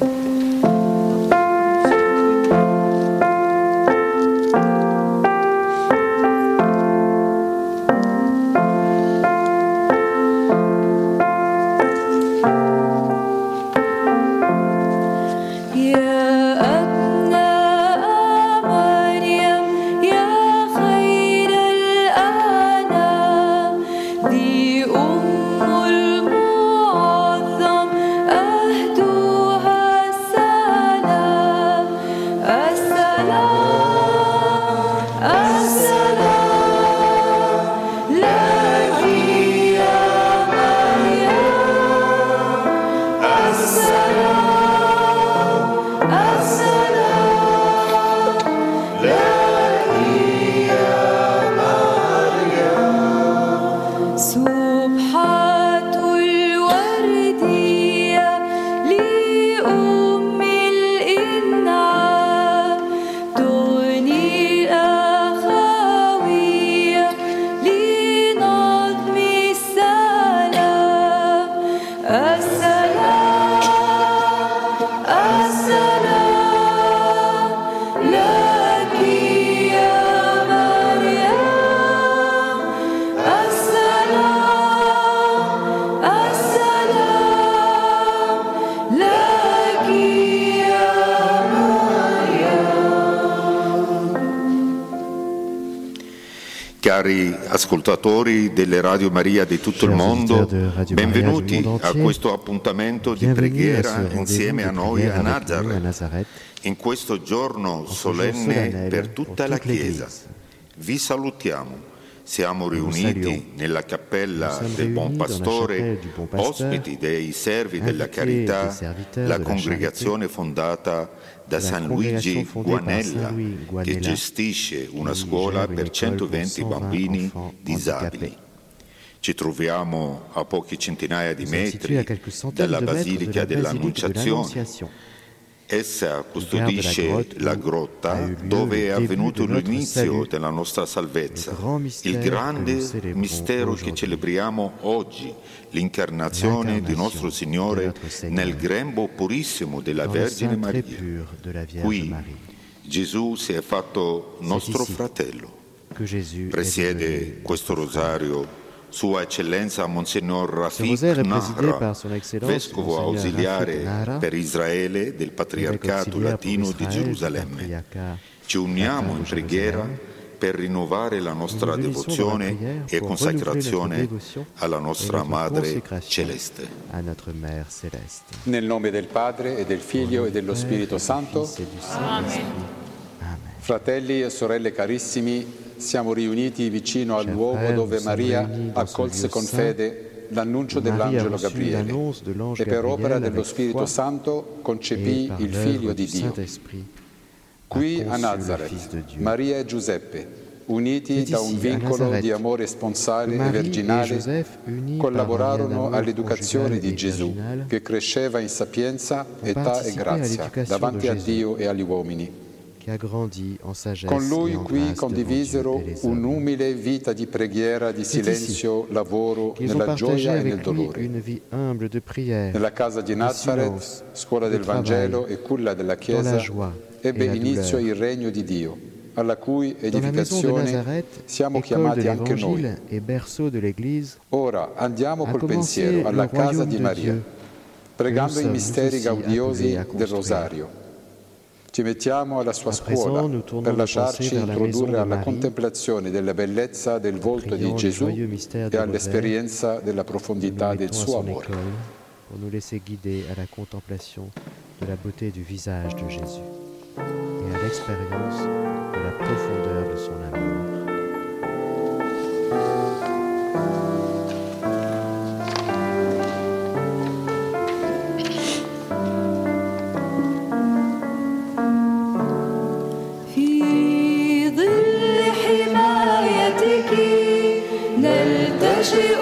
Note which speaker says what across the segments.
Speaker 1: يا
Speaker 2: ascoltatori delle Radio Maria di tutto il mondo, benvenuti a questo appuntamento di preghiera insieme a noi a Nazareth, in questo giorno solenne per tutta la Chiesa. Vi salutiamo. Siamo riuniti nella cappella del Buon Pastore, ospiti dei servi della carità, la congregazione fondata da San Luigi Guanella, che gestisce una scuola per
Speaker 3: école
Speaker 2: 120
Speaker 3: pour 120
Speaker 2: bambini disabili. Ci troviamo a poche centinaia di metri dalla Basilica dell'Annunciazione. Essa custodisce la grotta dove è avvenuto l'inizio della nostra salvezza, il grande mistero che celebriamo oggi, l'incarnazione di nostro Signore nel grembo purissimo della Vergine Maria. Qui Gesù si è fatto nostro fratello. Presiede questo rosario Sua Eccellenza Monsignor Rafik Nahra, vescovo ausiliare per Israele del Patriarcato Latino di Gerusalemme. Ci uniamo in preghiera per rinnovare la nostra devozione e consacrazione alla nostra Madre Celeste.
Speaker 4: Nel nome del Padre e del Figlio e dello Spirito Santo.
Speaker 3: Amen.
Speaker 4: fratelli e sorelle carissimi, siamo riuniti vicino al luogo dove Maria accolse con fede l'annuncio dell'angelo Gabriele e per opera dello Spirito Santo concepì il Figlio di Dio. Qui
Speaker 3: a
Speaker 4: Nazareth. Maria e Giuseppe, uniti da un vincolo di amore sponsale e virginale, collaborarono all'educazione di Gesù, che cresceva in sapienza, età e grazia davanti a. Dio e agli uomini. Con lui qui condivisero un'umile vita di preghiera, di silenzio, lavoro, nella gioia e nel dolore.
Speaker 3: une vie humble de prière,
Speaker 4: Nella casa di Nazareth,
Speaker 3: silence,
Speaker 4: scuola del Vangelo e culla della Chiesa, ebbe inizio il regno di Dio, alla cui edificazione siamo chiamati anche noi. Ora andiamo col pensiero alla casa di Maria, pregando i misteri gaudiosi del. Rosario. Ci mettiamo alla sua scuola per lasciarci introdurre alla contemplazione della bellezza del volto di Gesù e all'esperienza della profondità del suo amore.
Speaker 3: pour nous laisser guider à la contemplation de la beauté du visage de Jésus et à l'expérience de la profondeur de son amour.
Speaker 1: you.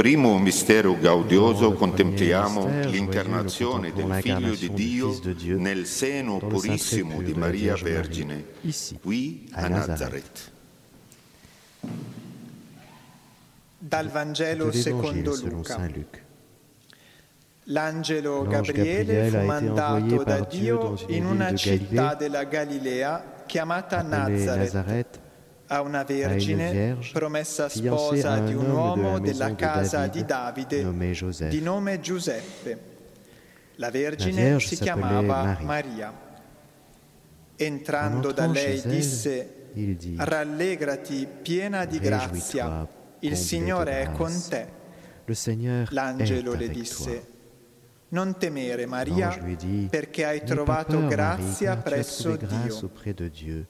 Speaker 2: Primo mistero gaudioso contempliamo l'incarnazione del Figlio di Dio nel seno purissimo di Maria Vergine, qui a
Speaker 3: Nazareth.
Speaker 5: Dal Vangelo secondo Luca. L'angelo
Speaker 3: L'ange
Speaker 5: Gabriele fu mandato da Dio in una città della Galilea chiamata Nazareth, a una vergine promessa sposa di un uomo
Speaker 3: la
Speaker 5: della casa di Davide di nome Giuseppe. La Vergine si chiamava. Maria.
Speaker 3: En
Speaker 5: Entrando da lei disse Rallegrati piena di grazia, il Signore è con te. L'angelo le disse, non temere Maria, perché hai trovato grazia presso Dio.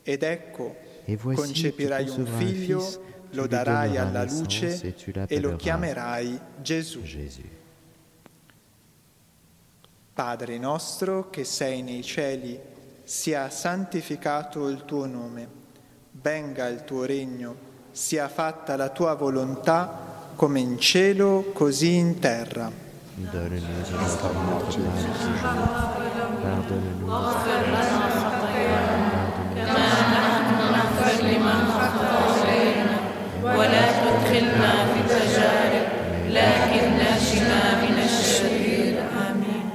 Speaker 5: Ed ecco, concepirai un figlio, lo darai alla luce e lo chiamerai Gesù. Padre nostro che sei nei cieli, sia santificato il tuo nome, venga il tuo regno, sia fatta la tua volontà come in cielo così in terra.
Speaker 3: Donne-nous aujourd'hui notre pain offenses. Pardonne-nous
Speaker 6: ولا تدخلنا في تجارب لكن نجنا من الشرير آمين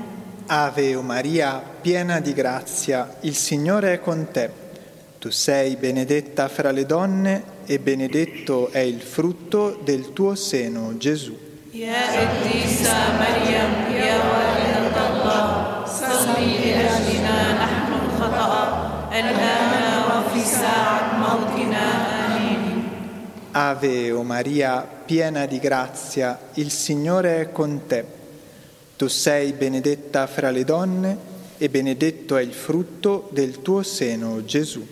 Speaker 5: Ave o Maria, piena di grazia, il Signore è con te. Tu sei benedetta fra le donne e benedetto è il frutto del tuo seno, Gesù.
Speaker 6: يا قديسة مريم يا والدة الله صلي لأجلنا نحن الخطأ الآن وفي ساعة موتنا آمين
Speaker 5: Ave o Maria, piena di grazia, il Signore è con te. Tu sei benedetta fra le donne e benedetto è il frutto del tuo seno, Gesù.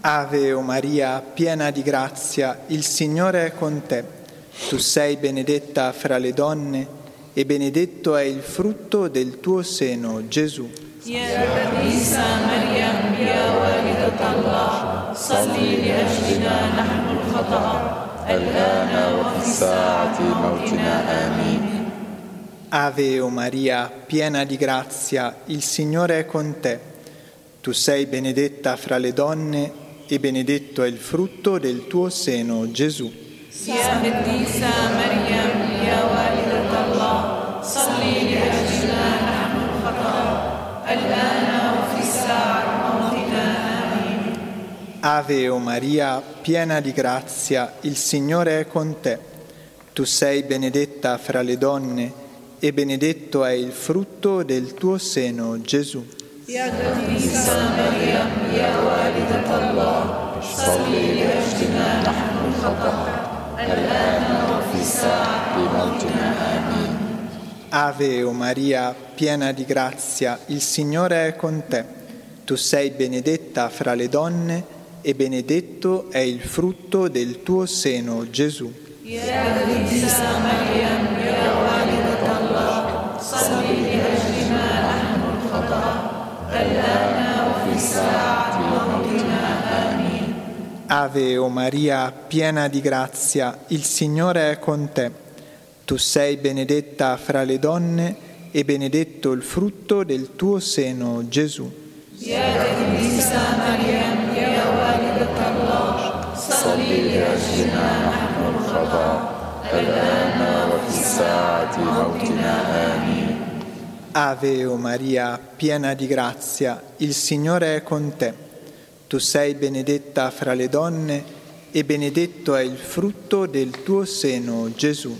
Speaker 5: Ave o Maria, piena di grazia, il Signore è con te. Tu sei benedetta fra le donne e benedetto è il frutto del tuo seno, Gesù. Ave o Maria, piena di grazia, il Signore è con te. Tu sei benedetta fra le donne e benedetto è il frutto del tuo seno, Gesù.
Speaker 6: يا قديسة مريم يا والدة الله صلي لأجلنا نحن الخطأ الآن وفي ساعة موتنا آمين
Speaker 5: Ave o Maria, piena di grazia, il Signore è con te. Tu sei benedetta fra le donne e benedetto è il frutto del tuo seno, Gesù.
Speaker 6: يا قديسة مريم يا والدة الله صلي لأجلنا نحن الخطأ الآن وفي ساعة موتنا آمين
Speaker 5: Ave o Maria, piena di grazia, il Signore è con te. Tu sei benedetta fra le donne e benedetto è il frutto del tuo seno, Gesù.
Speaker 6: يا
Speaker 5: Ave o Maria, piena di grazia, il Signore è con te. Tu sei benedetta fra le donne e benedetto il frutto del tuo seno, Gesù. Ave o Maria, piena di grazia, il Signore è con te. Tu sei benedetta fra le donne e benedetto è il frutto del tuo seno, Gesù.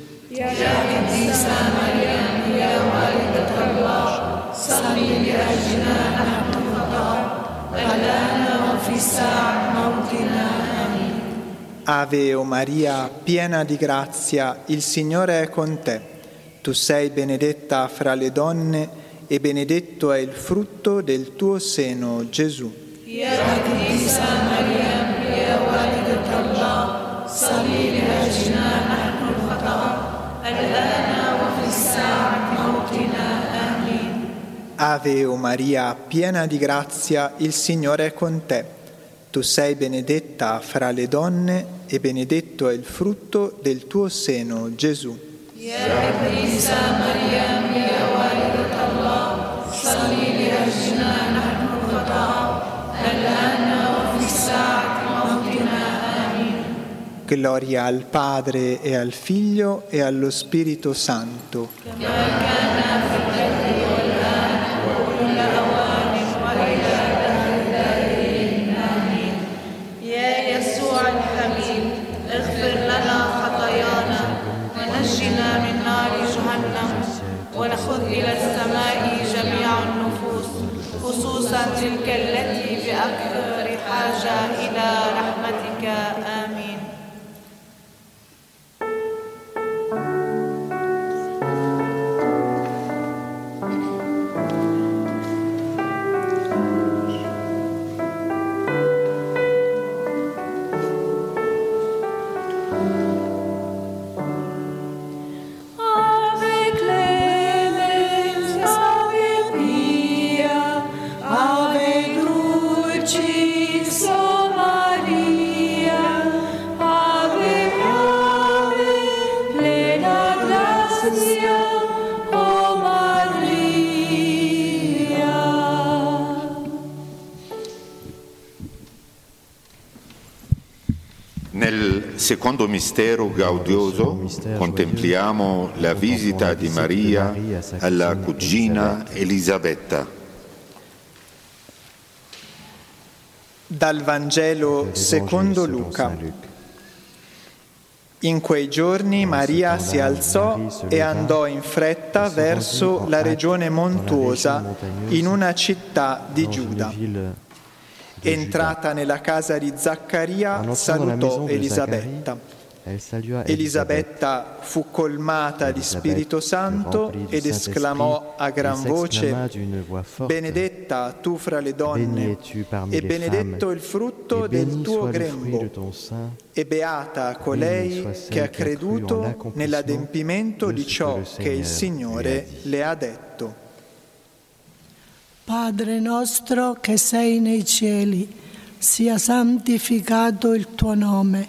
Speaker 5: Ave o Maria, piena di grazia, il Signore è con te. Tu sei benedetta fra le donne e benedetto è il frutto del tuo seno, Gesù.
Speaker 6: يا قديسة مريم يا والدة الله صلي لأجلنا نحن الخطأ الآن وفي ساعة موتنا آمين
Speaker 5: Ave o Maria, piena di grazia, il Signore è con te. Tu sei benedetta fra le donne e benedetto è il frutto del tuo seno, Gesù. Gloria al Padre e al Figlio e allo Spirito Santo.
Speaker 2: Secondo mistero gaudioso contempliamo la visita di Maria alla
Speaker 3: cugina
Speaker 2: Elisabetta.
Speaker 5: Dal Vangelo secondo Luca. In quei giorni Maria si alzò e andò in fretta verso la regione montuosa in una città di Giuda. Entrata nella casa di Zaccaria, salutò Elisabetta. Elisabetta fu colmata di Spirito Santo ed esclamò a gran voce, Benedetta tu fra le donne e benedetto il frutto del tuo grembo. E beata colei che ha creduto nell'adempimento
Speaker 3: de
Speaker 5: di ciò che il Signore le ha detto.
Speaker 7: Padre nostro che sei nei cieli, sia santificato il tuo nome,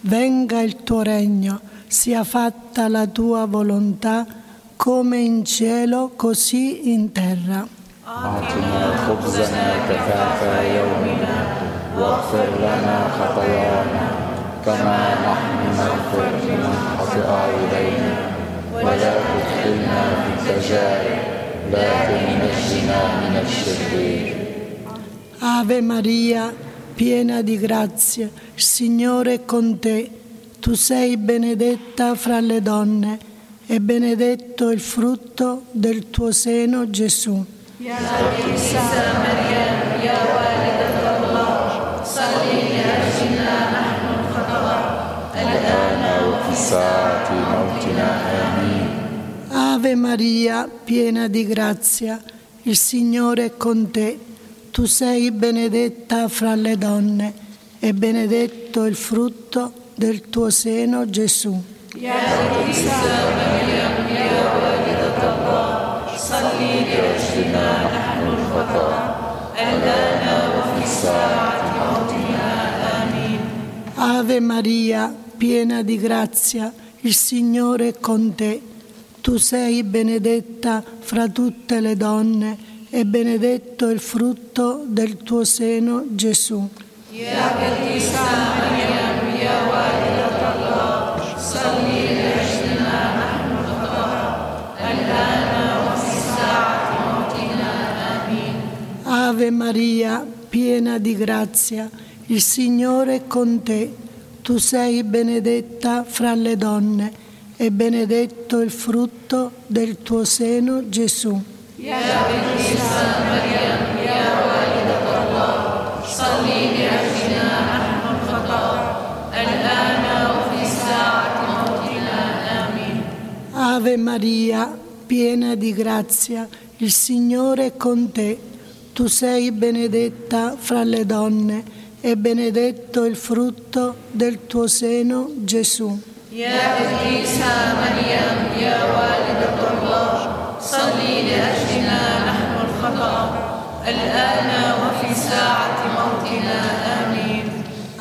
Speaker 7: venga il tuo regno, sia fatta la tua volontà come in cielo così in terra.
Speaker 8: أعطنا خبزنا كفاف يومنا واغفر لنا خطايانا كما نحن نغفر لمن خطأ إلينا ولا تدخلنا في تجارب Beatemini nomina Sedevi.
Speaker 7: Ave Maria, piena di grazia, il Signore è con te. Tu sei benedetta fra le donne e benedetto il frutto del tuo seno, Gesù.
Speaker 8: Salve
Speaker 7: Ave Maria, piena di grazia, il Signore è con te. Tu sei benedetta fra le donne e benedetto il frutto del tuo seno, Gesù. Ave Maria, piena di grazia, il Signore è con te. Tu sei benedetta fra tutte le donne e benedetto il frutto del tuo seno, Gesù. Ave Maria, piena di grazia, il Signore è con te. Tu sei benedetta fra le donne e benedetto il frutto del tuo seno, Gesù. Ave Maria, piena di grazia, il Signore è con te. Tu sei benedetta fra le donne e benedetto il frutto del tuo seno, Gesù.
Speaker 6: الخطأ الآن وفي ساعة موتنا آمين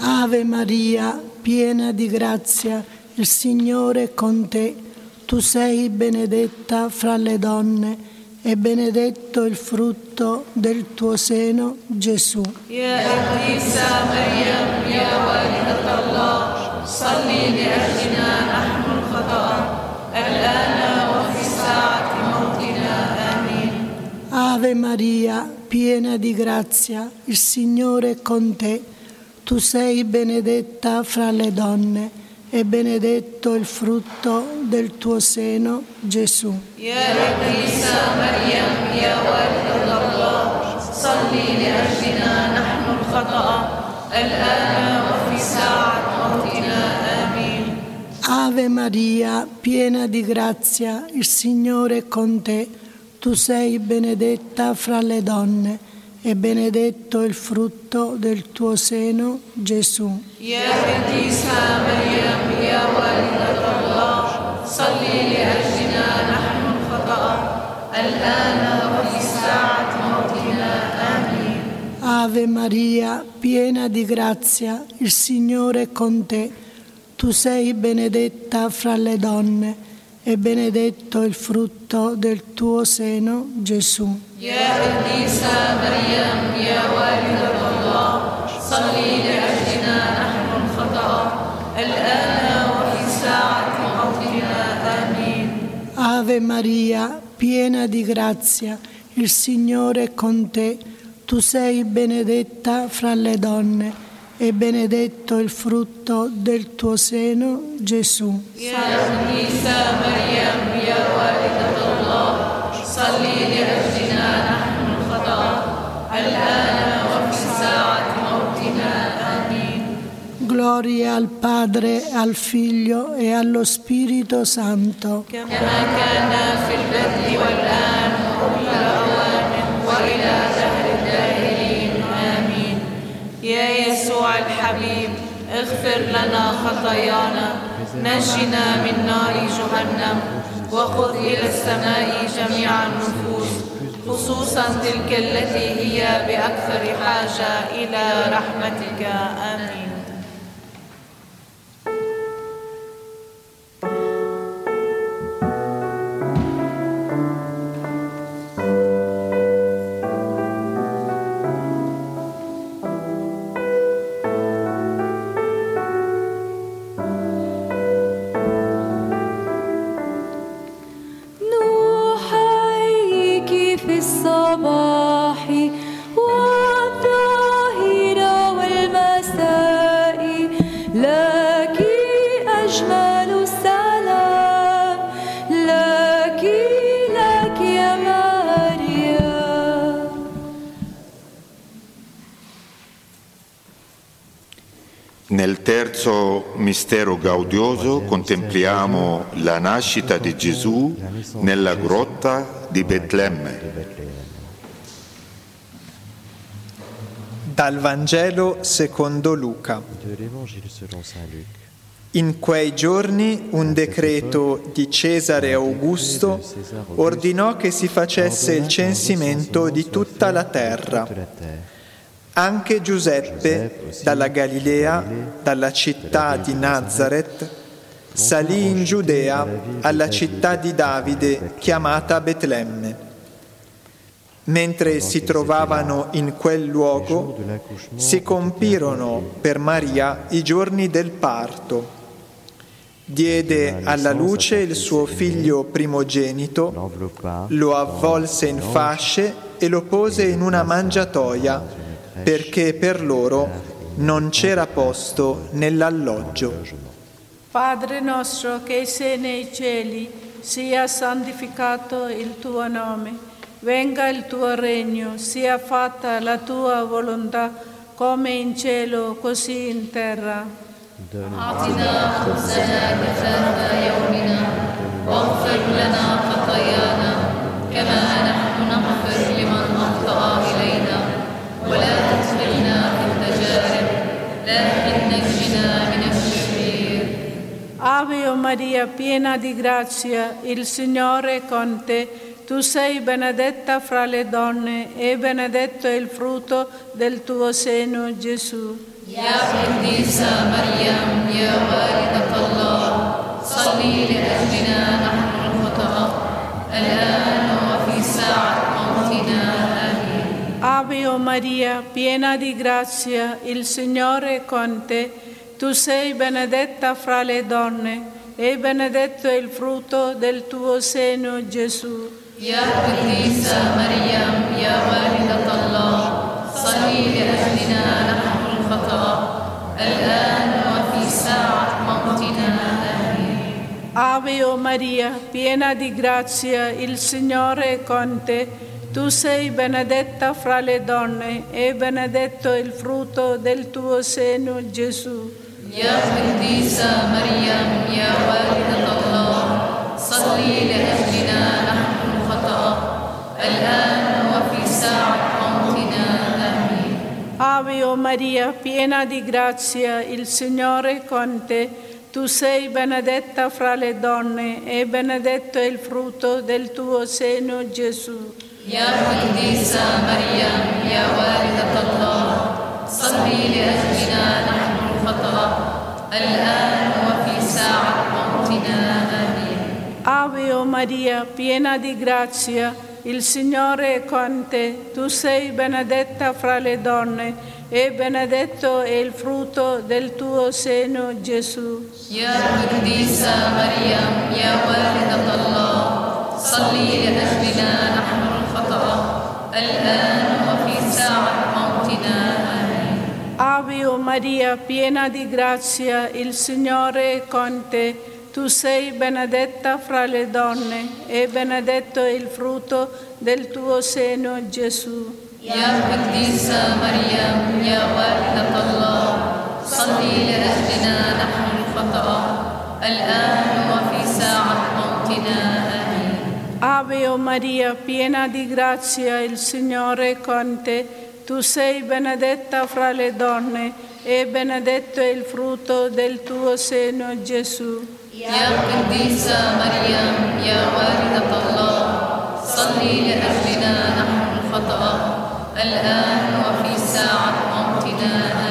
Speaker 7: Ave Maria, piena di grazia, il Signore è con te. Tu sei benedetta fra le donne e benedetto il frutto del tuo seno, Gesù.
Speaker 6: يا قديسة مريم يا والدة الله صلي لأجلنا نحن الخطأ الآن وفي ساعة موتنا آمين
Speaker 7: Ave Maria, piena di grazia, il Signore è con te. Tu sei benedetta fra le donne e benedetto il frutto del tuo seno, Gesù.
Speaker 6: يا قديسة مريم يا والدة الله صلي لأجلنا نحن الخطأ الآن وفي ساعة موتنا آمين
Speaker 7: Ave Maria, piena di grazia, il Signore è con te. Tu sei benedetta fra le donne e benedetto il frutto del tuo seno, Gesù.
Speaker 6: يا
Speaker 7: Ave Maria, piena di grazia, il Signore è con te. Tu sei benedetta fra le donne e benedetto il frutto del tuo seno, Gesù. Ave Maria, piena di grazia, il Signore è con te. Tu sei benedetta fra le donne e benedetto il frutto del tuo seno, Gesù.
Speaker 6: Santa Maria, Maria, Walidullah, salli li rabbina nahnu khata, allana wa fi amin.
Speaker 7: Gloria al Padre, al Figlio e allo Spirito Santo.
Speaker 6: Kama kana fil badri wal an, wa يا يسوع الحبيب اغفر لنا خطايانا. نجنا من نار جهنم وخذ إلى السماء جميع النفوس خصوصا تلك التي هي بأكثر حاجة إلى رحمتك. آمين.
Speaker 2: Gaudioso contempliamo la nascita di Gesù nella grotta di Betlemme.
Speaker 5: Dal Vangelo secondo Luca. In quei giorni un decreto di Cesare Augusto ordinò che si facesse il censimento di tutta la terra. Anche Giuseppe, dalla Galilea, dalla città di Nazareth, salì in Giudea alla città di Davide chiamata Betlemme. Mentre si trovavano in quel luogo, si compirono per Maria i giorni del parto. Diede alla luce il suo figlio primogenito, lo avvolse in fasce e lo pose in una mangiatoia, perché per loro non c'era posto nell'alloggio.
Speaker 9: Padre nostro che sei nei cieli, sia santificato il tuo nome, venga il tuo regno, sia fatta la tua volontà come in cielo così in terra.
Speaker 6: أعطنا خبزنا كفاف يومنا واغفر لنا خطايانا كما نحن نغفر
Speaker 9: Ave o Maria, piena di grazia, il Signore è con te. tu sei benedetta fra le donne e benedetto è il frutto del tuo seno, Gesù.
Speaker 6: يا قديسة مريم يا والدة الله صلي لأجلنا نحن الخطأ الآن وفي ساعة موتنا آمين
Speaker 9: Ave o Maria, piena di grazia, il Signore è con te. Tu sei benedetta fra le donne e benedetto è il frutto del tuo seno, Gesù. Ave o oh Maria, piena di grazia, il Signore è con te. Tu sei benedetta fra le donne e benedetto il frutto del tuo seno, Gesù. Ave o Maria, piena di grazia, il Signore è con te. Tu sei benedetta fra le donne e benedetto il frutto del tuo seno, Gesù.
Speaker 6: يا قديسة مريم يا والدة الله صلي لأجلنا نحن الخطأ الآن وفي ساعة موتنا آمين
Speaker 9: Ave o Maria, piena di grazia, il Signore è con te. Tu sei benedetta fra le donne e benedetto è il frutto del tuo seno, Gesù.
Speaker 6: يا قديسة مريم يا والدة الله صلي لأجلنا نحن الخطأ الآن وفي ساعة موتنا آمين
Speaker 9: Ave o Maria, piena di grazia, il Signore è con te. Tu sei benedetta fra le donne e benedetto è il frutto del tuo seno, Gesù.
Speaker 6: يا قديسة مريم يا والدة الله صلي لأجلنا نحن الخطأ الآن وفي ساعة موتنا آمين
Speaker 9: Ave o Maria, piena di grazia, il Signore è con te. Tu sei benedetta fra le donne e benedetto è il frutto del tuo seno, Gesù.
Speaker 6: Ya Qudisa Maryam, ya walidat Allah, salli li ahlina nahnu al-khata'a, wa fi
Speaker 9: sa'at mawtina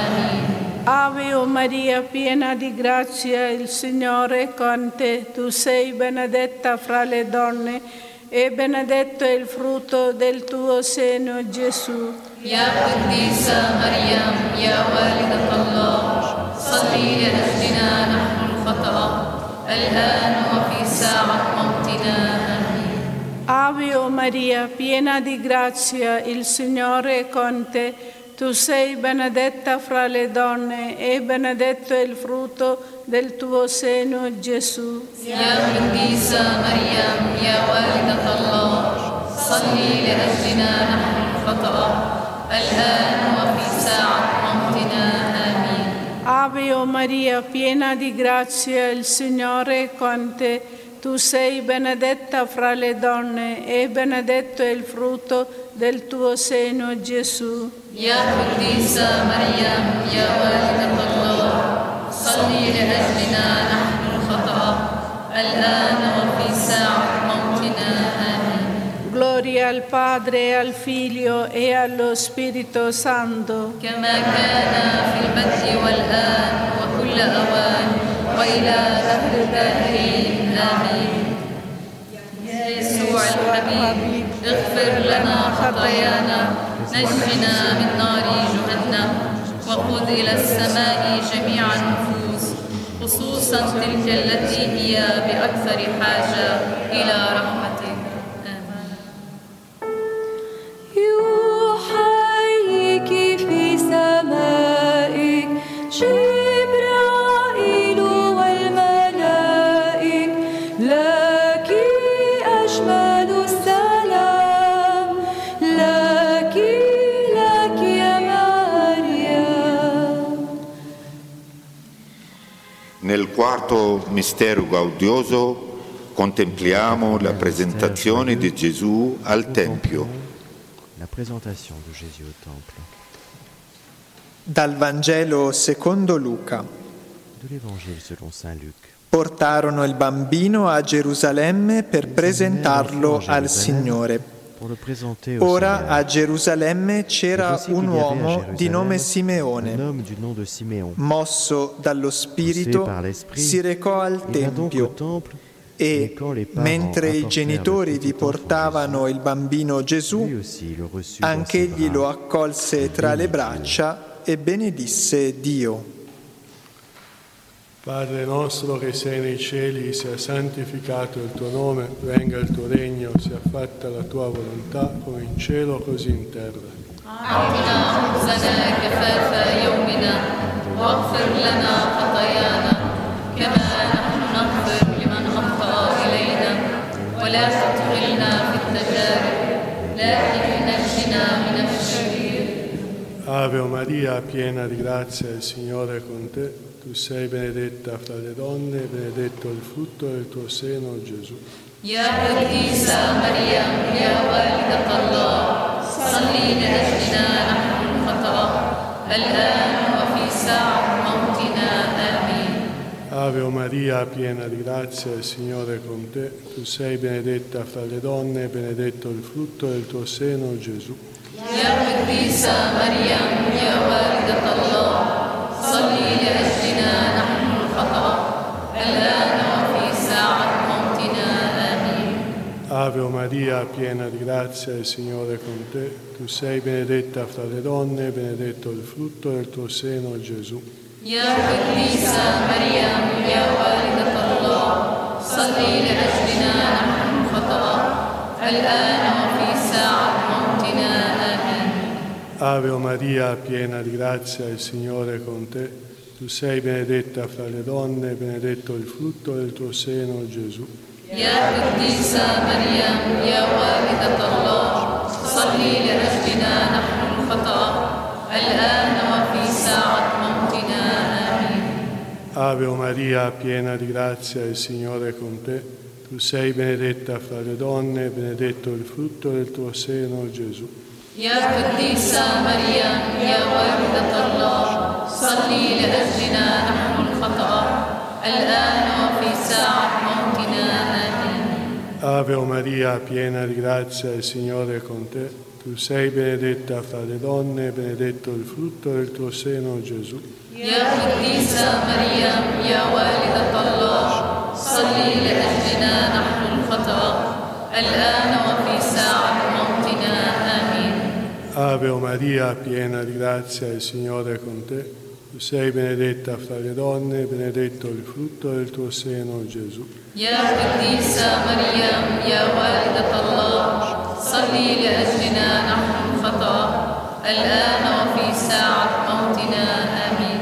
Speaker 9: Maria, piena di grazia, il Signore è con te. Tu sei benedetta fra le donne e benedetto è il frutto del tuo seno, Gesù.
Speaker 6: Ya Qaddisa Maryam, ya walidat Allah, salli ahdina nahnu al-fatra, al-an wa fi sa'at mawtina.
Speaker 9: Ave o Maria, piena di grazia, il Signore è con te. Tu sei benedetta fra le donne e benedetto è il frutto del tuo seno, Gesù.
Speaker 6: Siamo in Maria, ya walidat Allah, salli le rabbina nahnu fatra, al-an wa fi sa'at amin.
Speaker 9: Ave o Maria, piena di grazia, il Signore è con te. Tu sei benedetta fra le donne e benedetto è il frutto del tuo seno, Gesù.
Speaker 6: يا قديسة مريم يا والدة الله صلي لأجلنا نحن الخطأ الآن وفي ساعة موتنا آمين
Speaker 9: Gloria al Padre, al Figlio e allo Spirito Santo.
Speaker 6: كما كان في البدء والآن وكل أوان وإلى دهر الداهرين اغفر لنا خطايانا نجنا من نار جهنم وخذ إلى السماء جميع النفوس خصوصا تلك التي هي بأكثر حاجة إلى رحمتك
Speaker 2: quarto mistero gaudioso contempliamo la presentazione di Gesù al Tempio.
Speaker 5: Dal Vangelo secondo Luca. Portarono il bambino a Gerusalemme per presentarlo al Signore. Ora a Gerusalemme c'era un uomo di nome Simeone. Mosso dallo Spirito, si recò al Tempio e, mentre i genitori vi portavano il bambino Gesù, anch'egli
Speaker 3: bras.
Speaker 5: lo accolse tra le braccia e benedisse Dio.
Speaker 10: Padre nostro che sei nei cieli, sia santificato il tuo nome, venga il tuo regno, sia fatta la tua volontà come in cielo così in terra.
Speaker 6: أعطنا خبزنا كفاف يومنا واغفر لنا خطايانا كما نحن نغفر لمن أخطأ إلينا ولا تدخلنا
Speaker 10: Ave Maria, piena di grazia, il Signore è con te. Tu sei benedetta fra le donne, e benedetto il frutto del tuo seno, Gesù.
Speaker 6: Yahweh Isa Maria, Yahweh Allah, salli lajnana fatara, al-an wa fi sa'at mautina, amin.
Speaker 10: Ave Maria, piena di grazia, il Signore è con te. Tu sei benedetta fra le donne, e benedetto il frutto del tuo seno, Gesù.
Speaker 6: يا قديسة مريم يا والدة الله صلي لأجلنا نحن الخطأ الآن وفي ساعة موتنا آمين
Speaker 10: Ave Maria, piena di grazia, il Signore è con te. Tu sei benedetta fra le donne, e benedetto il frutto del tuo seno, Gesù.
Speaker 6: يا قديسة مريم يا والدة الله صلي لأجلنا نحن الخطأ الآن وفي ساعة موتنا آمين
Speaker 10: Ave Maria, piena di grazia, il Signore è con te. Tu sei benedetta fra le donne, benedetto il frutto del tuo seno, Gesù. Ave Maria, piena di grazia, il Signore è con te. Tu sei benedetta fra le donne, benedetto il frutto del tuo seno, Gesù.
Speaker 6: يا قديسة مريم يا والدة الله صلي لأجلنا نحن الخطأ الآن وفي ساعة موتنا آمين
Speaker 10: Ave Maria, piena di grazia, il Signore è con te. Tu sei benedetta fra le donne, e benedetto il frutto del tuo seno, Gesù.
Speaker 6: يا قديسة مريم يا والدة الله صلي لأجلنا نحن الخطأ الآن وفي ساعة موتنا آمين
Speaker 10: Ave Maria, piena di grazia, il Signore è con te. Tu sei benedetta fra le donne, e benedetto il frutto del tuo seno, Gesù.
Speaker 6: يا قديسة مريم يا والدة الله صلي لأجلنا نحن الخطأ الآن وفي ساعة موتنا آمين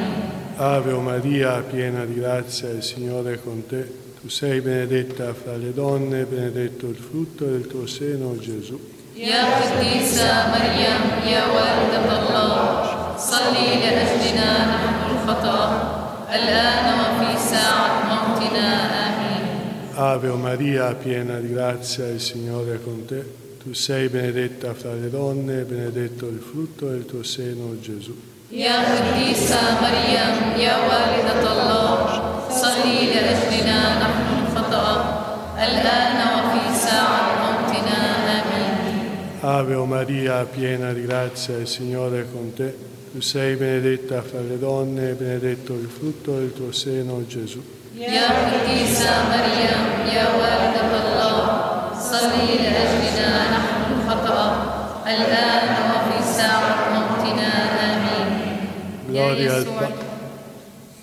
Speaker 10: Ave Maria, piena di grazia, il Signore è con te. Tu sei benedetta fra le donne, e benedetto il frutto del tuo seno, Gesù.
Speaker 6: يا قديسة مريم يا والدة الله صلي لأجلنا نحن الخطأ الآن وفي ساعة موتنا آمين
Speaker 10: Ave Maria, piena di grazia, il Signore è con te. Tu sei benedetta fra le donne, e benedetto il frutto del tuo seno, Gesù.
Speaker 6: يا قديسة مريم يا والدة الله صلي لأجلنا نحن الخطأ الآن وفي ساعة موتنا آمين
Speaker 10: Ave Maria, piena di grazia, il Signore è con te. Tu sei benedetta fra le donne e benedetto il frutto del tuo seno, Gesù. Gloria al, pa-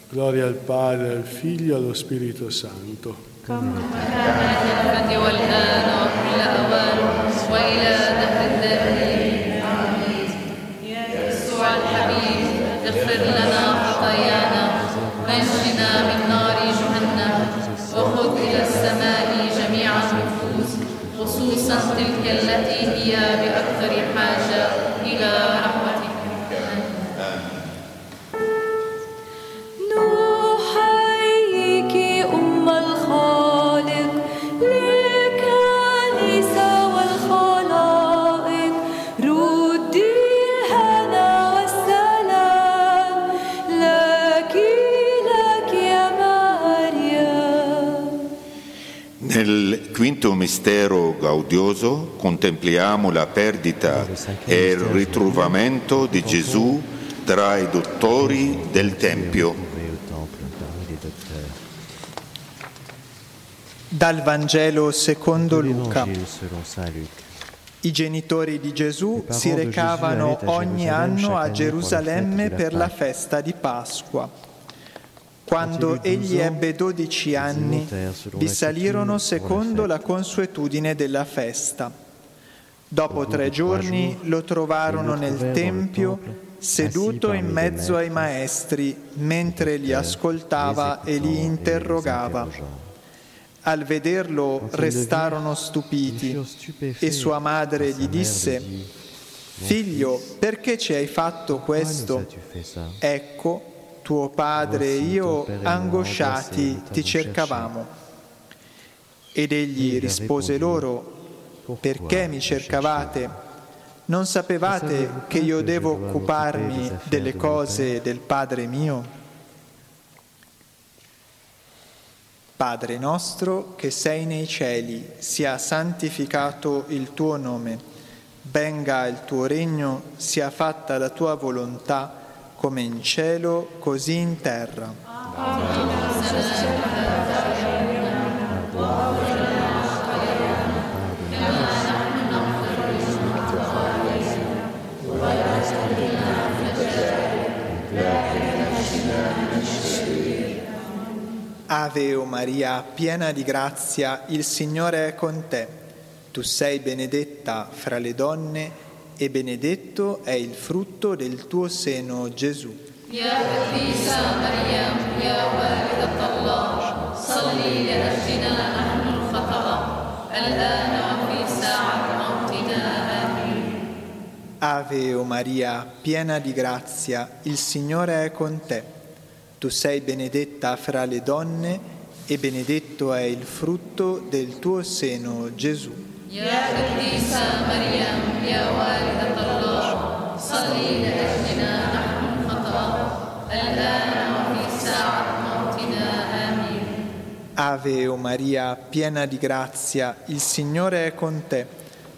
Speaker 10: gloria al Padre, al Figlio e allo Spirito Santo.
Speaker 6: الأبد والآن وكل أوان وإلى دهر الداهرين آمين. يا يسوع الحبيب اغفر لنا خطايانا. وانجنا من نار جهنم. وخذ إلى السماء جميع النفوس خصوصا تلك التي هي بأكثر حاجة إلى رحمتك
Speaker 2: quinto mistero gaudioso contempliamo la perdita e il ritrovamento di Gesù tra i dottori del Tempio.
Speaker 5: Dal Vangelo secondo Luca. I genitori di Gesù si recavano ogni anno a Gerusalemme per la festa di Pasqua. Quando egli
Speaker 3: 12 ans,
Speaker 5: ebbe 12
Speaker 3: ils
Speaker 5: anni, vi salirono secondo la consuetudine della festa. Dopo tre giorni lo trovarono nel tempio, seduto in mezzo ai maestri, mentre li ascoltava e li interrogava. Al vederlo restarono stupiti e sua madre gli disse, Figlio, perché ci hai fatto questo? Ecco, tuo padre e io, angosciati, ti cercavamo. Ed egli rispose loro, perché mi cercavate? Non sapevate che io devo occuparmi delle cose
Speaker 3: Père?
Speaker 5: del Padre mio? Padre nostro che sei nei cieli, sia santificato il tuo nome, venga il tuo regno, sia fatta la tua volontà, come in cielo, così in terra. Ave o Maria, piena di grazia, il Signore è con te. Tu sei benedetta fra le donne e benedetto è il frutto del tuo seno, Gesù. Ave o Maria, piena di grazia, il Signore è con te. Tu sei benedetta fra le donne e benedetto è il frutto del tuo seno, Gesù.
Speaker 6: يا قديسة مريم يا والدة الله صلي لأجلنا نحن الخطأ الآن وفي ساعة موتنا آمين
Speaker 5: Ave o Maria, piena di grazia, il Signore è con te.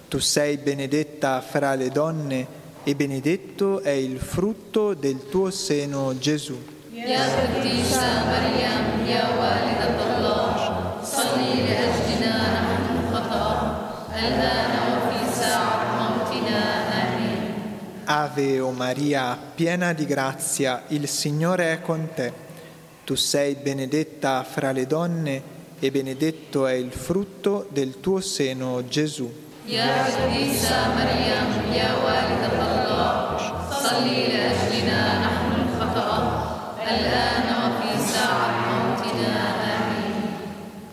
Speaker 5: Tu sei benedetta fra le donne e benedetto è il frutto del tuo seno, Gesù.
Speaker 6: يا قديسة مريم يا والدة الله صلي لأجلنا
Speaker 5: Ave o Maria, piena di grazia, il Signore è con te. Tu sei benedetta fra le donne e benedetto è il frutto del tuo seno, Gesù.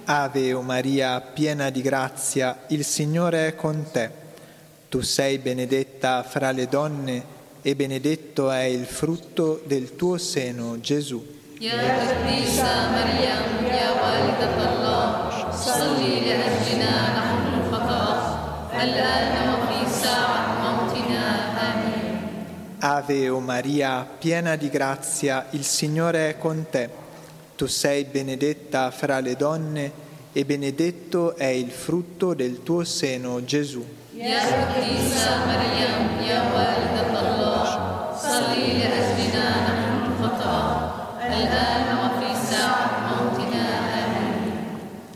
Speaker 5: Ave o Maria, piena di grazia, il Signore è con te. Tu sei benedetta fra le donne e benedetto è il frutto del tuo seno, Gesù. Ave o Maria, piena di grazia, il Signore è con te. Tu sei benedetta fra le donne e benedetto è il frutto del tuo seno, Gesù.
Speaker 6: يا قديسة مريم يا والدة الله صلي لأجلنا نحن الخطأ الآن وفي ساعة موتنا آمين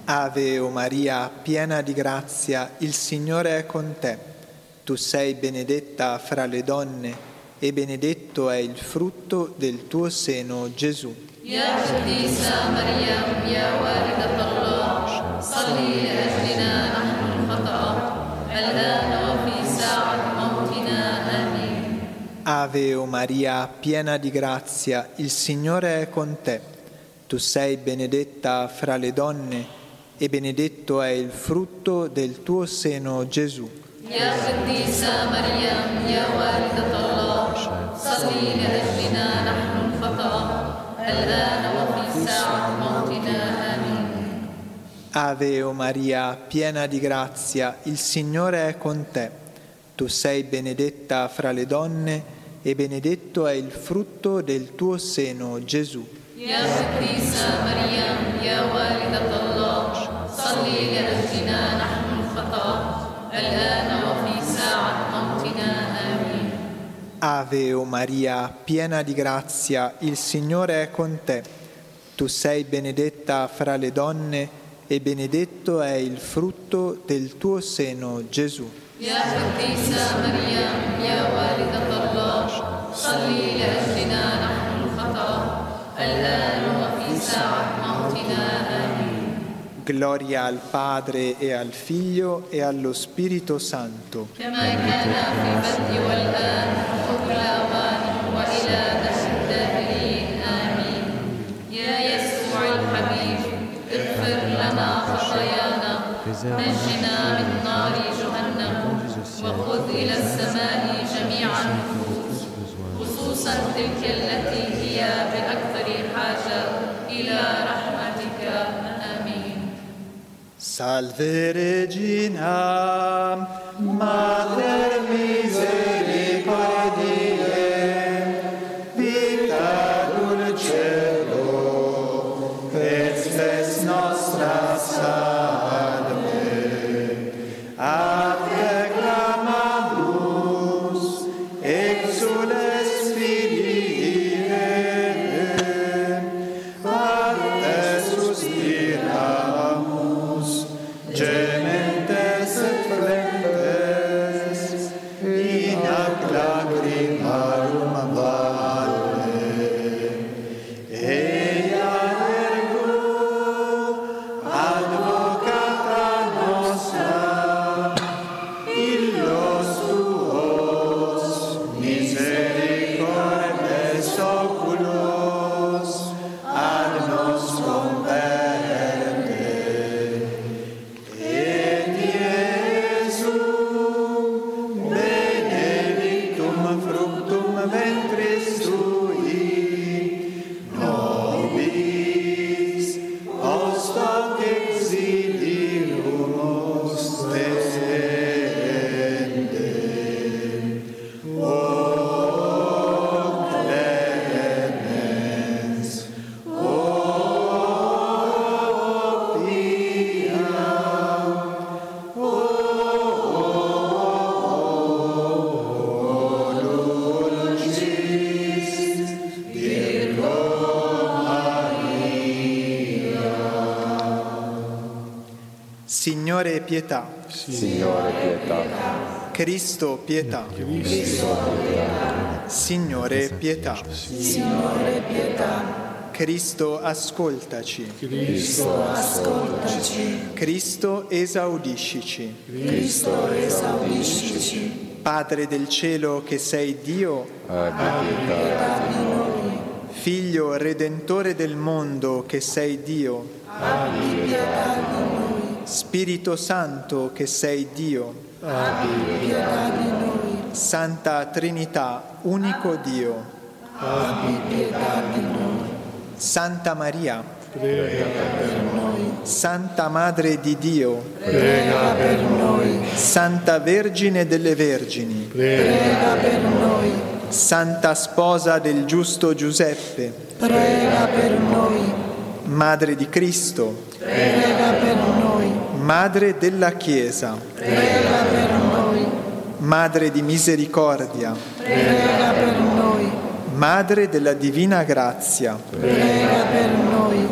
Speaker 5: Ave o Maria, piena di grazia, il Signore è con te. Tu sei benedetta fra le donne e benedetto è il frutto del tuo seno, Gesù.
Speaker 6: يا قديسة مريم يا
Speaker 5: Ave o Maria, piena di grazia, il Signore è con te. Tu sei benedetta fra le donne e benedetto è il frutto del tuo seno, Gesù. Ave o Maria, piena di grazia, il Signore è con te. Tu sei benedetta fra le donne e e benedetto è il frutto del tuo seno, Gesù. Ave o Maria, piena di grazia, il Signore è con te. Tu sei benedetta fra le donne e benedetto è il frutto del tuo seno, Gesù.
Speaker 6: يا قديسة مريم يا والدة الله صلي لأجلنا نحن الخطأ الآن وفي ساعة موتنا آمين
Speaker 5: Gloria al Padre e al Figlio e allo Spirito Santo.
Speaker 6: كما كان في البدء والآن وكل أوان وإلى دهر الداهرين آمين يا يسوع الحبيب اغفر لنا خطايانا نجنا من نار جهنم وخذ إلى السماء جميع النفوس خصوصا تلك التي هي بأكثر حاجة إلى رحمتك. آمين.
Speaker 5: Salve Regina, Mater misericordiae, Signore pietà,
Speaker 8: Signore pietà,
Speaker 5: Cristo pietà, Signore pietà,
Speaker 7: Signore pietà,
Speaker 5: Cristo ascoltaci,
Speaker 7: Cristo ascoltaci,
Speaker 5: Cristo esaudiscici,
Speaker 7: Cristo esaudiscici,
Speaker 5: Padre del cielo che sei Dio,
Speaker 8: abbi pietà di noi.
Speaker 5: Figlio redentore del mondo che sei Dio,
Speaker 7: abbi pietà di noi,
Speaker 5: Spirito Santo che sei Dio,
Speaker 7: abbi pietà di noi,
Speaker 5: Santa Trinità, unico Dio,
Speaker 7: abbi pietà di noi,
Speaker 5: Santa Maria,
Speaker 10: Prega per noi.
Speaker 5: Santa Madre di Dio,
Speaker 10: Prega per noi.
Speaker 5: Santa Vergine delle Vergini,
Speaker 7: prega per noi,
Speaker 5: Santa Sposa del giusto Giuseppe,
Speaker 7: prega per noi,
Speaker 5: Madre di Cristo,
Speaker 7: prega per noi,
Speaker 5: Madre della Chiesa,
Speaker 7: prega per noi,
Speaker 5: Madre di Misericordia,
Speaker 7: prega per noi,
Speaker 5: Madre della Divina Grazia,
Speaker 7: prega per noi,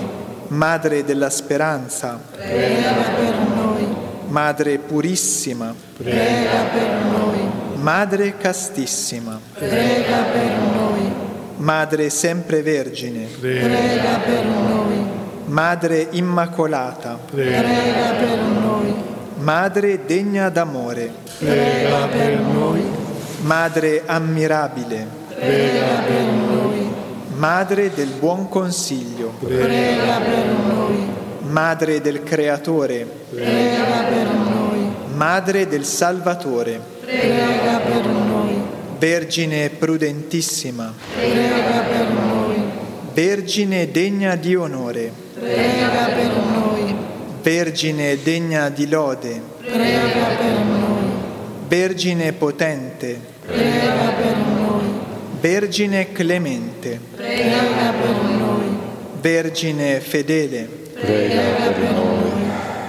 Speaker 5: Madre della Speranza,
Speaker 7: prega per noi,
Speaker 5: Madre Purissima,
Speaker 7: prega per noi,
Speaker 5: Madre Castissima,
Speaker 7: prega per noi,
Speaker 5: Madre Sempre Vergine,
Speaker 7: prega per noi,
Speaker 5: Madre Immacolata,
Speaker 7: prega per noi,
Speaker 5: Madre degna d'amore,
Speaker 7: prega per noi,
Speaker 5: Madre ammirabile,
Speaker 7: prega per noi,
Speaker 5: Madre del buon consiglio,
Speaker 7: prega per noi,
Speaker 5: Madre del Creatore,
Speaker 7: prega per noi,
Speaker 5: Madre del Salvatore,
Speaker 7: prega per noi,
Speaker 5: Vergine prudentissima,
Speaker 7: prega per noi,
Speaker 5: Vergine degna di onore,
Speaker 7: prega per noi,
Speaker 5: Vergine degna di lode,
Speaker 7: prega per noi,
Speaker 5: Vergine potente,
Speaker 7: prega per noi,
Speaker 5: Vergine clemente,
Speaker 7: prega per noi,
Speaker 5: Vergine fedele,
Speaker 7: prega per noi,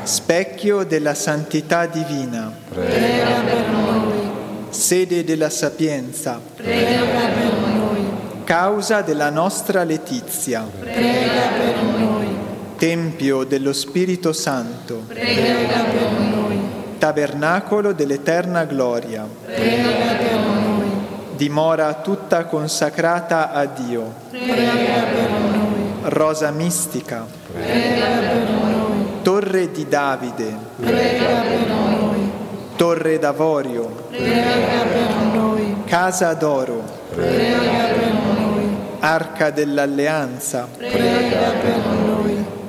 Speaker 5: specchio della santità divina,
Speaker 7: prega per noi,
Speaker 5: sede della sapienza,
Speaker 11: prega per noi,
Speaker 5: causa della nostra letizia,
Speaker 11: prega per noi,
Speaker 5: tempio dello Spirito Santo,
Speaker 11: prega per noi,
Speaker 5: tabernacolo dell'eterna gloria,
Speaker 11: prega per noi,
Speaker 5: dimora tutta consacrata a Dio,
Speaker 11: prega per noi,
Speaker 5: rosa mistica,
Speaker 11: prega per noi,
Speaker 5: torre di Davide,
Speaker 11: prega per noi,
Speaker 5: torre d'avorio,
Speaker 11: prega per noi,
Speaker 5: casa d'oro,
Speaker 11: prega per noi,
Speaker 5: arca dell'alleanza,
Speaker 11: prega per noi,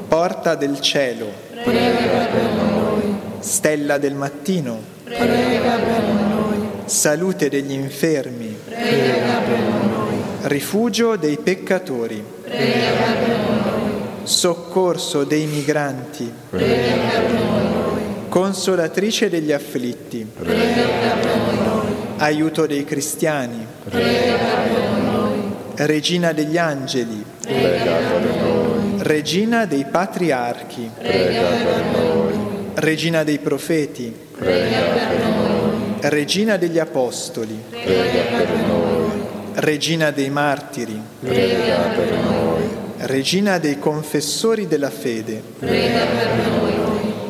Speaker 5: porta del cielo,
Speaker 11: prega per noi,
Speaker 5: stella del mattino,
Speaker 11: prega per noi,
Speaker 5: salute degli infermi,
Speaker 11: prega per noi,
Speaker 5: rifugio dei peccatori,
Speaker 11: prega per noi,
Speaker 5: soccorso dei migranti,
Speaker 11: prega per noi,
Speaker 5: consolatrice degli afflitti,
Speaker 11: prega per noi,
Speaker 5: aiuto dei cristiani,
Speaker 11: prega per noi,
Speaker 5: regina degli angeli,
Speaker 8: prega per noi,
Speaker 5: regina dei patriarchi,
Speaker 11: prega per noi,
Speaker 5: regina dei profeti,
Speaker 11: prega per noi,
Speaker 5: regina degli apostoli,
Speaker 11: prega per noi,
Speaker 5: regina dei martiri,
Speaker 11: prega per noi,
Speaker 5: regina dei confessori della fede,
Speaker 11: prega per noi,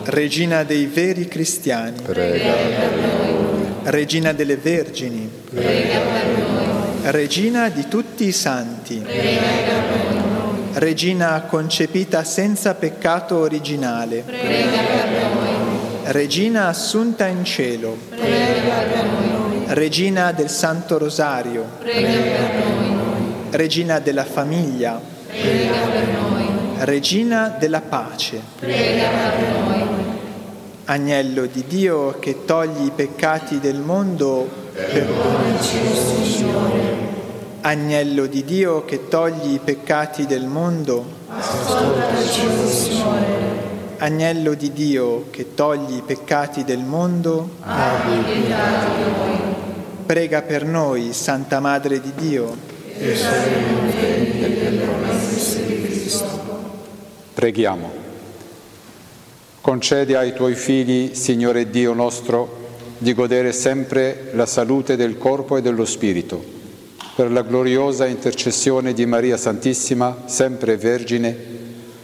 Speaker 5: regina dei veri cristiani,
Speaker 8: prega per noi,
Speaker 5: regina delle vergini,
Speaker 11: prega per noi,
Speaker 5: regina di tutti i santi,
Speaker 11: prega per noi,
Speaker 5: regina concepita senza peccato originale,
Speaker 11: prega per noi,
Speaker 5: regina assunta in cielo,
Speaker 11: prega per noi,
Speaker 5: regina del Santo Rosario,
Speaker 11: prega per noi,
Speaker 5: regina della famiglia,
Speaker 11: prega per noi,
Speaker 5: regina della pace,
Speaker 11: prega per noi,
Speaker 5: agnello di Dio che togli i peccati del mondo,
Speaker 11: perdonaci, Signore,
Speaker 5: agnello di Dio che togli i peccati del mondo,
Speaker 11: ascoltaci, Signore,
Speaker 5: agnello di Dio che togli i peccati del mondo,
Speaker 11: abbi pietà di noi,
Speaker 5: prega per noi, Santa Madre di Dio,
Speaker 11: e saremo fedeli promessa di Cristo.
Speaker 4: Preghiamo. Concedi ai tuoi figli, Signore Dio nostro, di godere sempre la salute del corpo e dello spirito, per la gloriosa intercessione di Maria Santissima, sempre Vergine,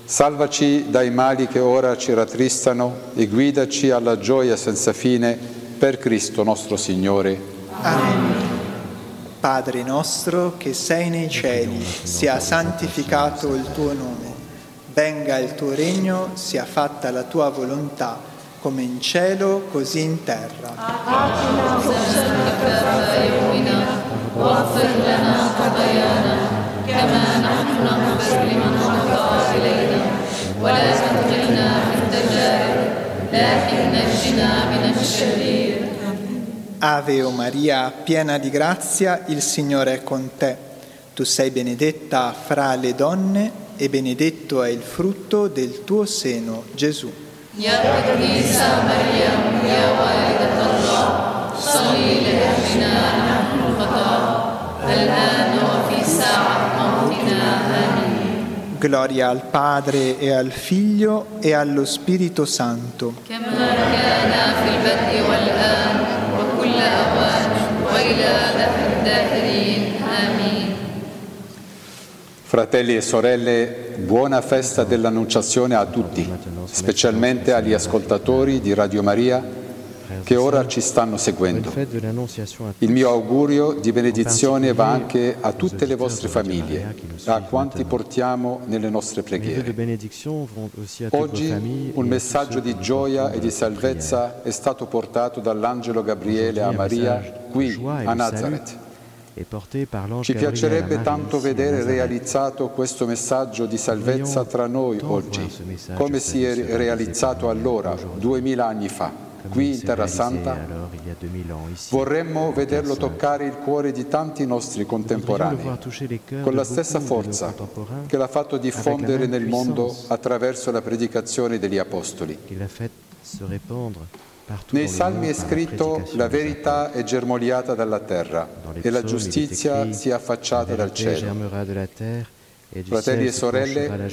Speaker 4: salvaci dai mali che ora ci rattristano e guidaci alla gioia senza fine per Cristo nostro Signore.
Speaker 5: Amen. Padre nostro che sei nei cieli, sia santificato il tuo nome, venga il tuo regno, sia fatta la tua volontà, come in cielo, così in terra.
Speaker 6: واغفر لنا خطايانا كما نحن نغفر لمن أخطأ إلينا ولا تدخلنا في التجارب لكن نجنا من الشرير
Speaker 5: Ave o Maria, piena di grazia, il Signore è con te. Tu sei benedetta fra le donne e benedetto è il frutto del tuo seno, Gesù.
Speaker 6: يا الآن وفي ساعة موتنا آمين
Speaker 5: Gloria al Padre e al Figlio e allo Spirito Santo.
Speaker 6: كما كان في البدء والآن وكل أوان وإلى دهر الداهرين آمين
Speaker 4: Fratelli e sorelle, buona festa dell'Annunciazione a tutti, specialmente agli ascoltatori di Radio Maria che ora ci stanno seguendo. Il mio augurio di benedizione va anche a tutte le vostre famiglie, a quanti portiamo nelle nostre preghiere. Oggi un messaggio di gioia e di salvezza è stato portato dall'angelo Gabriele a Maria qui a Nazareth. Ci piacerebbe tanto vedere realizzato questo messaggio di salvezza tra noi oggi, come si è realizzato allora, duemila anni fa, qui in Terra Santa.
Speaker 3: alors il y a 2000 ans ici.
Speaker 4: Vorremmo vederlo toccare il cuore di tanti nostri contemporanei, con la stessa forza che l'ha fatto diffondere nel mondo attraverso la predicazione degli Apostoli. Nei salmi è scritto la verità è germogliata dalla terra e la giustizia si è affacciata dal cielo. Fratelli e sorelle,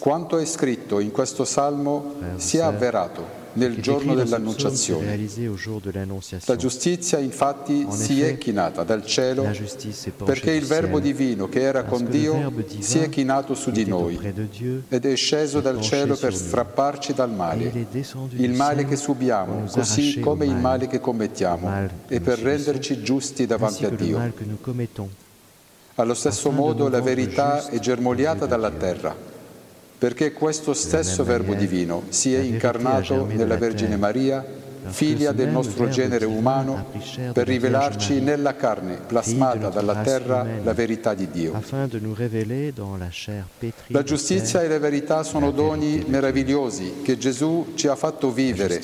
Speaker 4: quanto è scritto in questo salmo sia
Speaker 3: sœurs,
Speaker 4: avverato. Nel giorno dell'Annunciazione. La giustizia infatti si è chinata dal cielo perché il Verbo divino che era con Dio si è chinato su di noi ed è sceso dal cielo per strapparci dal male,
Speaker 3: il
Speaker 4: male che subiamo, così come il
Speaker 3: mal,
Speaker 4: male che commettiamo, e per renderci giusti davanti a Dio. Allo stesso modo la verità è germogliata dalla terra, perché questo stesso Verbo divino si è incarnato nella Vergine Maria, figlia del nostro genere umano, per rivelarci nella carne plasmata dalla terra la verità di Dio.
Speaker 3: la
Speaker 4: giustizia e la verità sono doni meravigliosi che Gesù ci ha fatto vivere,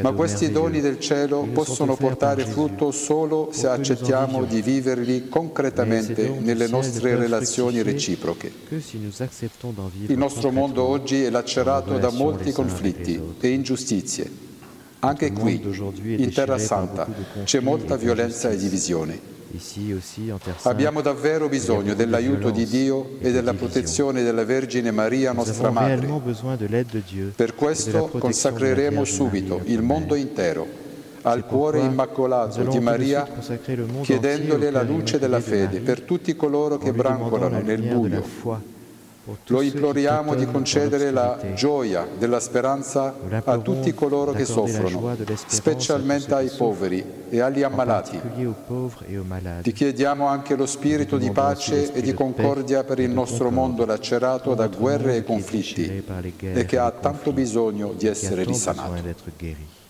Speaker 4: ma questi doni del cielo possono portare frutto solo se accettiamo di viverli concretamente nelle nostre relazioni reciproche. Il nostro mondo oggi è lacerato da molti conflitti e ingiustizie. Anche qui, in Terra Santa, c'è molta violenza e divisione. Abbiamo davvero bisogno dell'aiuto di Dio e
Speaker 3: de
Speaker 4: della protezione della Vergine Maria, nostra Madre. Per questo consacreremo subito il mondo intero al cuore immacolato di Maria, chiedendole la luce della fede per tutti coloro che brancolano
Speaker 3: la
Speaker 4: nel buio. Lo imploriamo di concedere la gioia della speranza a tutti coloro che soffrono, specialmente ai poveri e agli ammalati. Ti chiediamo anche lo spirito di pace e di concordia per il nostro mondo lacerato da guerre e conflitti e che ha tanto bisogno di essere risanato.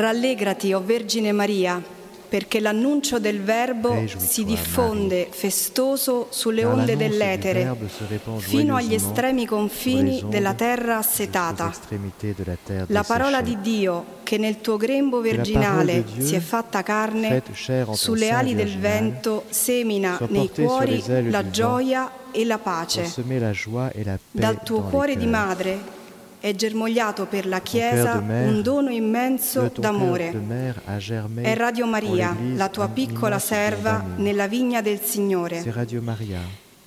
Speaker 12: Rallegrati, o Vergine Maria, perché l'annuncio del Verbo si diffonde festoso sulle onde dell'etere, fino agli estremi confini della terra assetata.
Speaker 3: la
Speaker 12: parola di Dio, che nel tuo grembo virginale si è fatta carne, sulle ali del vento semina nei cuori la gioia e la pace. Dal tuo cuore di madre è germogliato per la Chiesa un dono immenso d'amore. È Radio Maria, la tua piccola serva nella vigna del Signore.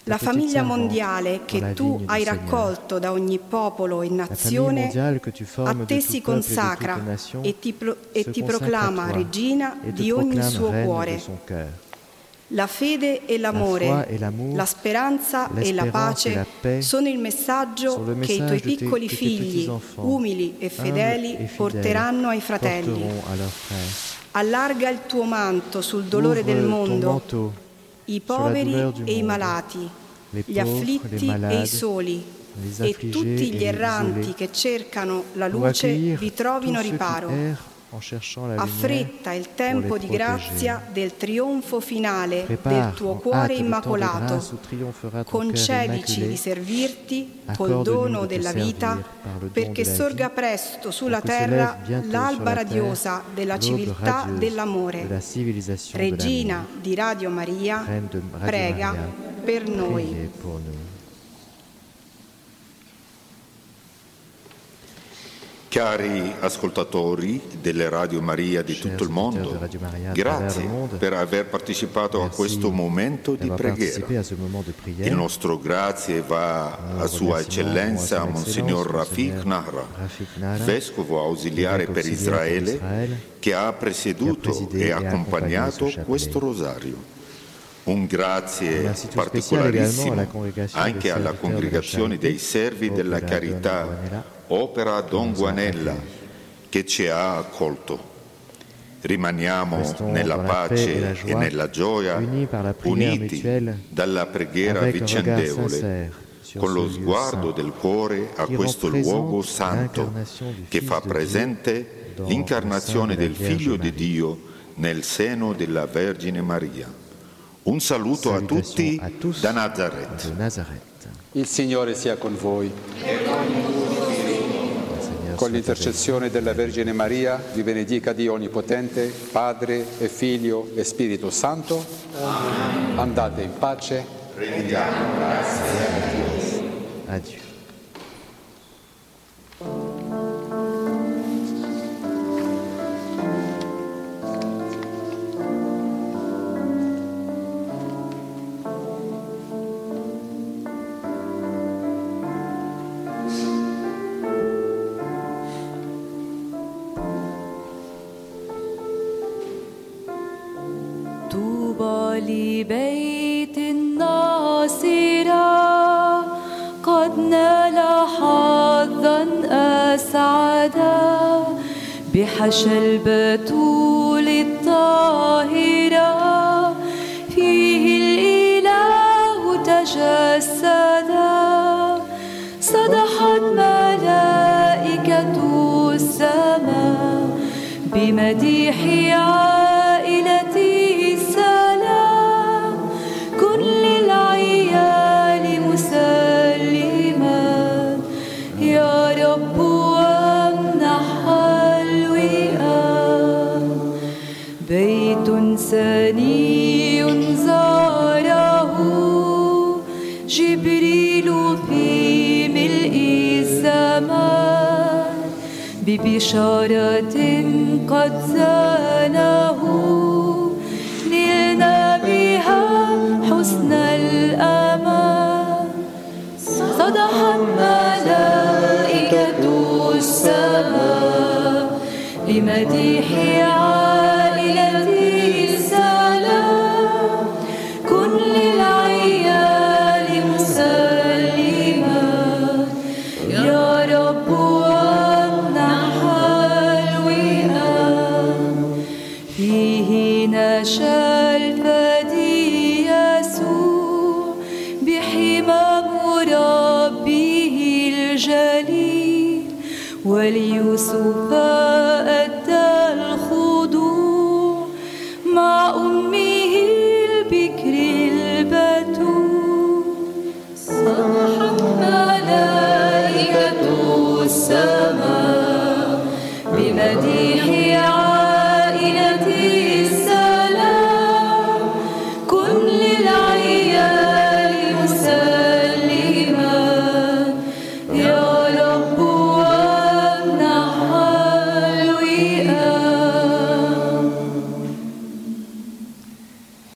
Speaker 12: La famiglia mondiale che tu hai raccolto da ogni popolo e nazione a te si consacra e ti, proclama regina di ogni suo cuore. La fede e l'amore,
Speaker 3: l'amour,
Speaker 12: la speranza e la pace
Speaker 3: la paix
Speaker 12: sono il messaggio che i tuoi piccoli
Speaker 3: tes
Speaker 12: figli, umili e fedeli,
Speaker 3: fidèles,
Speaker 12: porteranno ai fratelli. Allarga il tuo manto sul dolore
Speaker 3: Ouvre
Speaker 12: del mondo,
Speaker 3: manteau
Speaker 12: i
Speaker 3: la
Speaker 12: poveri e i malati, gli afflitti
Speaker 3: les
Speaker 12: e i
Speaker 3: malades,
Speaker 12: soli, e tutti gli erranti che cercano la luce vi trovino riparo. Affretta il tempo di grazia del trionfo finale del tuo cuore immacolato. Concedici di servirti col dono della vita perché sorga presto sulla terra l'alba radiosa della civiltà dell'amore. Regina di Radio Maria, prega per noi.
Speaker 2: Cari ascoltatori delle Radio Maria di tutto il mondo, grazie per aver partecipato a questo momento di preghiera. Il nostro grazie va a Sua Eccellenza Monsignor Rafik Nahra, Vescovo ausiliare per Israele, che ha presieduto e accompagnato questo rosario. Un grazie particolarissimo anche alla congregazione dei servi della carità, Opera Don Guanella, che ci ha accolto. Rimaniamo nella pace e nella gioia, uniti dalla preghiera vicendevole, con lo sguardo del cuore a questo luogo santo che fa presente l'incarnazione del Figlio di. Dio nel seno della Vergine Maria. Un saluto a tutti da Nazareth.
Speaker 4: Il Signore sia con voi con l'intercessione della Vergine Maria, vi benedica Dio Onnipotente, Padre e Figlio e Spirito Santo. Amen. Andate in pace.
Speaker 1: Rendiamo grazie a Dio. Addio. حشى البتول. بشارة قد زانه نلنا بها حسن الأمان. صدح ملائكة السماء بمديح